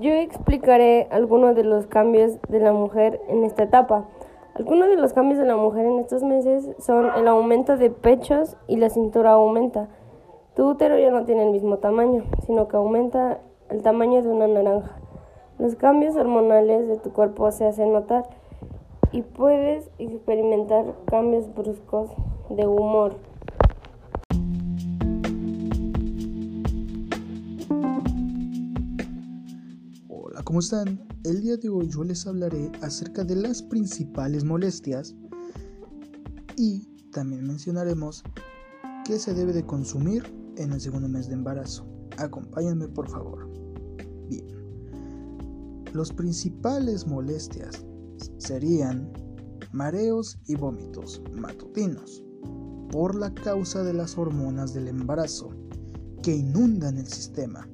Yo explicaré algunos de los cambios de la mujer en esta etapa. Algunos de los cambios de la mujer en estos meses son el aumento de pechos y la cintura aumenta. Tu útero ya no tiene el mismo tamaño, sino que aumenta el tamaño de una naranja. Los cambios hormonales de tu cuerpo se hacen notar y puedes experimentar cambios bruscos de humor. ¿Cómo están? El día de hoy yo les hablaré acerca de las principales molestias y también mencionaremos qué se debe de consumir en el segundo mes de embarazo. Acompáñenme por favor. Bien. Los principales molestias serían mareos y vómitos matutinos por la causa de las hormonas del embarazo que inundan el sistema.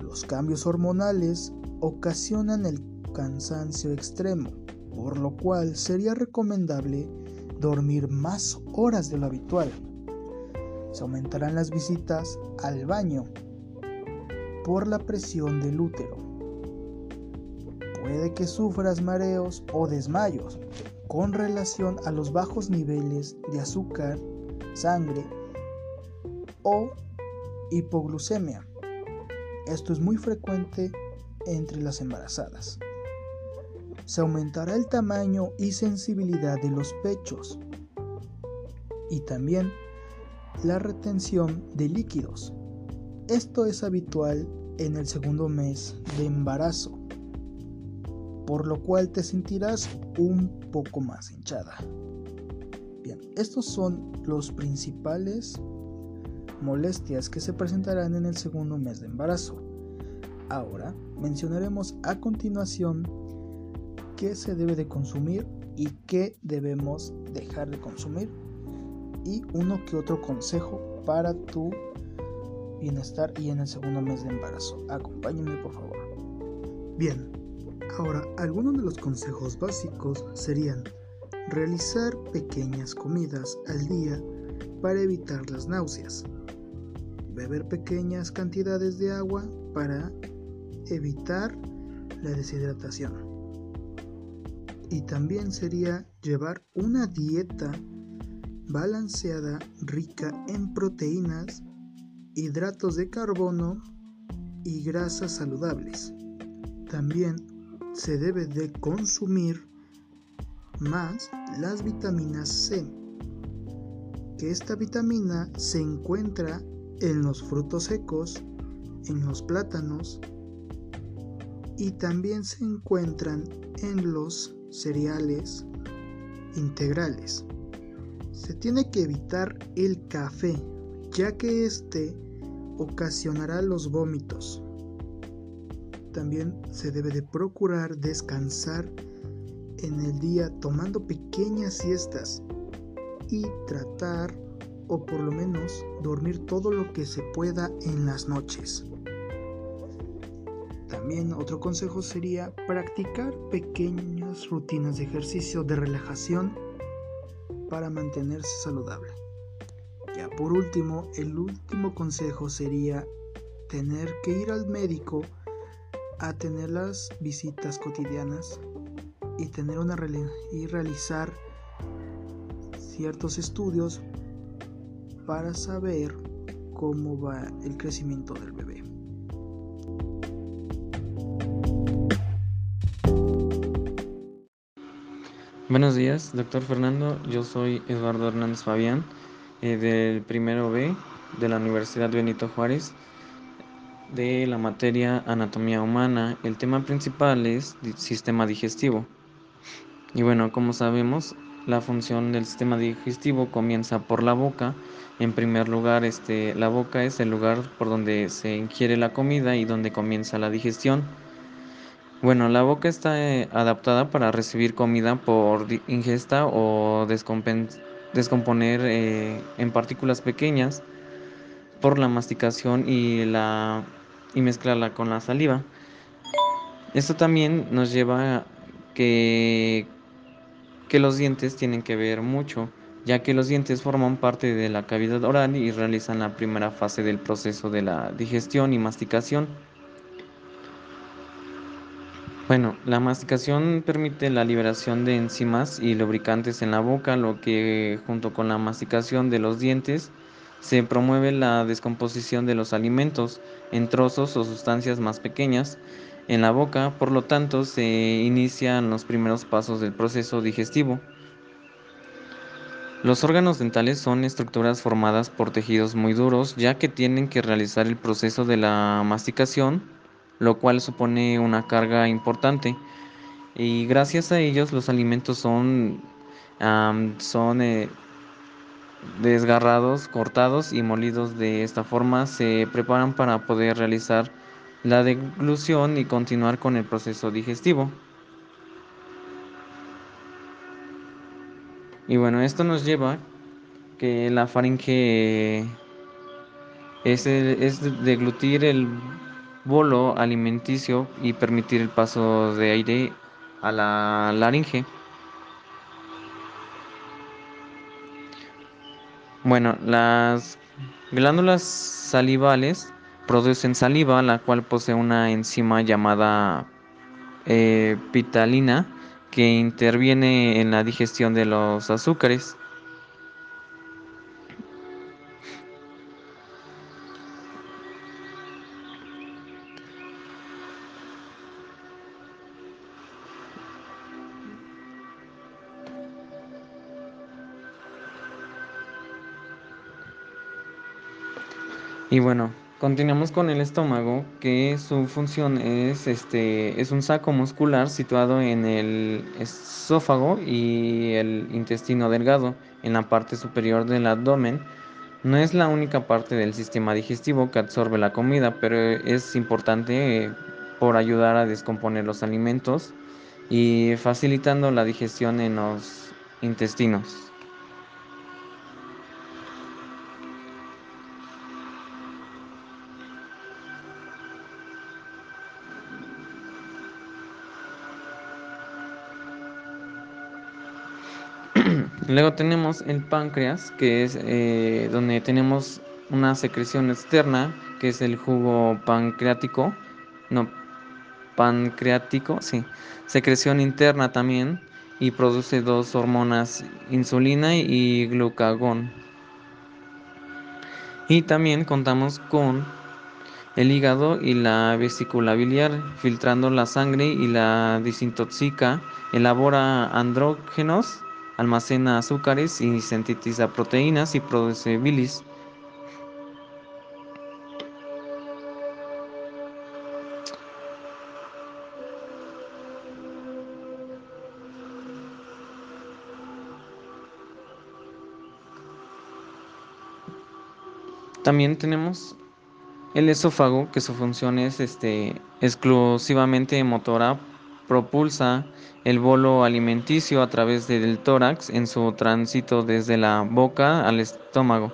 Los cambios hormonales ocasionan el cansancio extremo, por lo cual sería recomendable dormir más horas de lo habitual. Se aumentarán las visitas al baño por la presión del útero. Puede que sufras mareos o desmayos con relación a los bajos niveles de azúcar, sangre o hipoglucemia. Esto es muy frecuente entre las embarazadas. Se aumentará el tamaño y sensibilidad de los pechos y también la retención de líquidos. Esto es habitual en el segundo mes de embarazo, por lo cual te sentirás un poco más hinchada. Bien, estos son los principales molestias que se presentarán en el segundo mes de embarazo. Ahora mencionaremos a continuación qué se debe de consumir y qué debemos dejar de consumir y uno que otro consejo para tu bienestar y en el segundo mes de embarazo. Acompáñenme por favor. Bien, ahora algunos de los consejos básicos serían realizar pequeñas comidas al día para evitar las náuseas, beber pequeñas cantidades de agua para evitar la deshidratación. Y también sería llevar una dieta balanceada rica en proteínas, hidratos de carbono y grasas saludables. También se debe de consumir más las vitaminas C, que esta vitamina se encuentra en los frutos secos, en los plátanos y también se encuentran en los cereales integrales. Se tiene que evitar el café, ya que este ocasionará los vómitos. También se debe de procurar descansar en el día tomando pequeñas siestas y tratar o por lo menos dormir todo lo que se pueda en las noches. También otro consejo sería practicar pequeñas rutinas de ejercicio de relajación para mantenerse saludable. Ya por último, el último consejo sería tener que ir al médico a tener las visitas cotidianas y tener una y realizar ciertos estudios para saber cómo va el crecimiento del bebé. Buenos días, doctor Fernando. Yo soy Eduardo Hernández Fabián, eh, del primero B de la Universidad Benito Juárez, de la materia Anatomía Humana. El tema principal es sistema digestivo. Y bueno, como sabemos, la función del sistema digestivo comienza por la boca. En primer lugar, este, la boca es el lugar por donde se ingiere la comida y donde comienza la digestión. Bueno, la boca está eh, adaptada para recibir comida por ingesta o descomponer eh, en partículas pequeñas por la masticación y, la, y mezclarla con la saliva. Esto también nos lleva a que, que los dientes tienen que ver mucho, ya que los dientes forman parte de la cavidad oral y realizan la primera fase del proceso de la digestión y masticación. Bueno, la masticación permite la liberación de enzimas y lubricantes en la boca, lo que junto con la masticación de los dientes se promueve la descomposición de los alimentos en trozos o sustancias más pequeñas en la boca, por lo tanto se inician los primeros pasos del proceso digestivo. Los órganos dentales son estructuras formadas por tejidos muy duros, ya que tienen que realizar el proceso de la masticación lo cual supone una carga importante. Y gracias a ellos los alimentos son, son eh, desgarrados, cortados y molidos de esta forma. Se preparan para poder realizar la deglución y continuar con el proceso digestivo. Y bueno, esto nos lleva que la faringe es, es deglutir el bolo alimenticio y permitir el paso de aire a la laringe. Bueno, las glándulas salivales producen saliva, la cual posee una enzima llamada eh, pitalina que interviene en la digestión de los azúcares. Y bueno, continuamos con el estómago, que su función es este es un saco muscular situado en el esófago y el intestino delgado, en la parte superior del abdomen. No es la única parte del sistema digestivo que absorbe la comida, pero es importante por ayudar a descomponer los alimentos y facilitando la digestión en los intestinos. Luego tenemos el páncreas, que es eh, donde tenemos una secreción externa, que es el jugo pancreático, no, pancreático, sí, secreción interna también, y produce dos hormonas, insulina y glucagón. Y también contamos con el hígado y la vesícula biliar, filtrando la sangre y la desintoxica, elabora andrógenos almacena azúcares y sintetiza proteínas y produce bilis. También tenemos el esófago, que su función es este, exclusivamente motora, propulsa el bolo alimenticio a través del tórax en su tránsito desde la boca al estómago.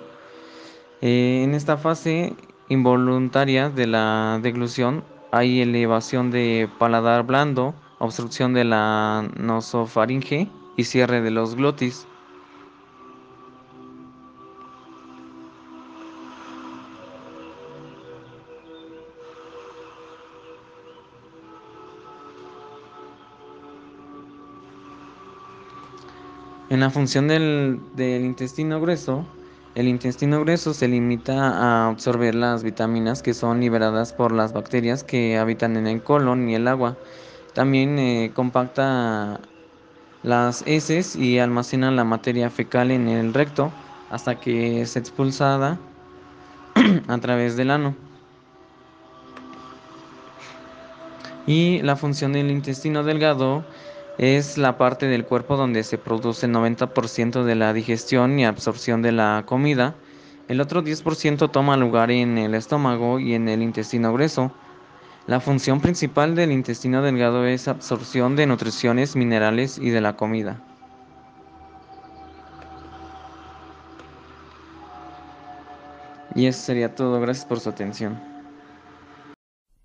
Eh, en esta fase involuntaria de la deglución hay elevación de paladar blando, obstrucción de la nosofaringe y cierre de los glotis. En la función del, intestino grueso, el intestino grueso se limita a absorber las vitaminas que son liberadas por las bacterias que habitan en el colon y el agua. También eh, compacta las heces y almacena la materia fecal en el recto hasta que es expulsada a través del ano. Y la función del intestino delgado es la parte del cuerpo donde se produce el 90% de la digestión y absorción de la comida. El otro 10% toma lugar en el estómago y en el intestino grueso. La función principal del intestino delgado es absorción de nutriciones, minerales y de la comida. Y eso sería todo. Gracias por su atención.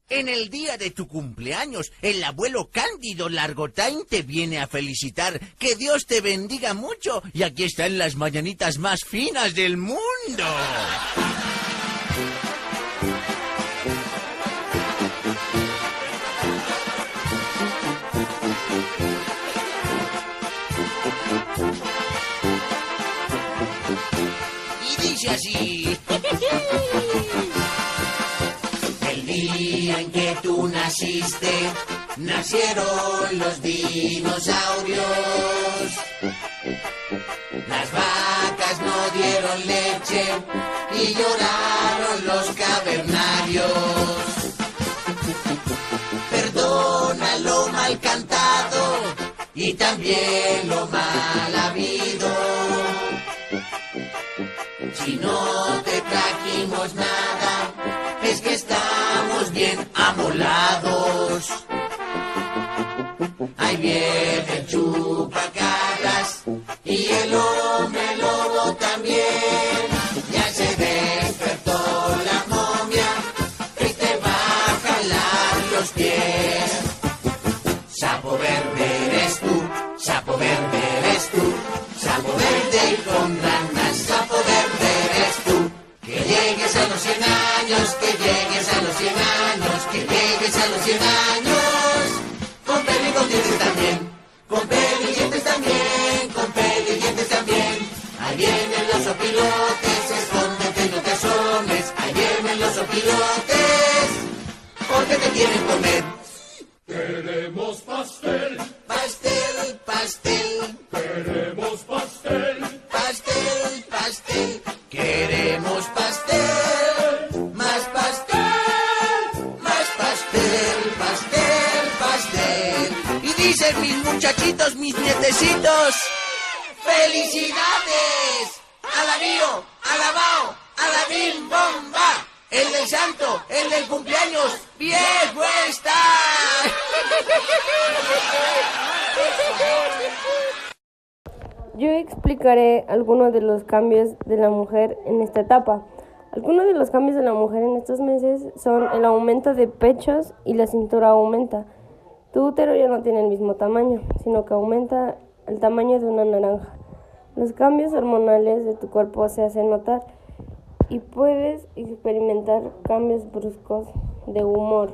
En el día de tu cumpleaños, el abuelo Cándido Largotain te viene a felicitar. Que Dios te bendiga mucho. Y aquí están las mañanitas más finas del mundo. Y dice así. que tú naciste, nacieron los dinosaurios. Las vacas no dieron leche y lloraron los cavernarios. Perdona lo mal cantado y también lo mal habido. Si no te trajimos nada, amolados. Ahí viene el chupacabras y el hombre lobo también. Dicen mis muchachitos, mis nietecitos, ¡Felicidades! ¡Alabío, alabao, alabim, bomba! El del santo, el del cumpleaños, viejo está. Yo explicaré algunos de los cambios de la mujer en esta etapa. Algunos de los cambios de la mujer en estos meses son el aumento de pechos y la cintura aumenta. Tu útero ya no tiene el mismo tamaño, sino que aumenta el tamaño de una naranja. Los cambios hormonales de tu cuerpo se hacen notar y puedes experimentar cambios bruscos de humor,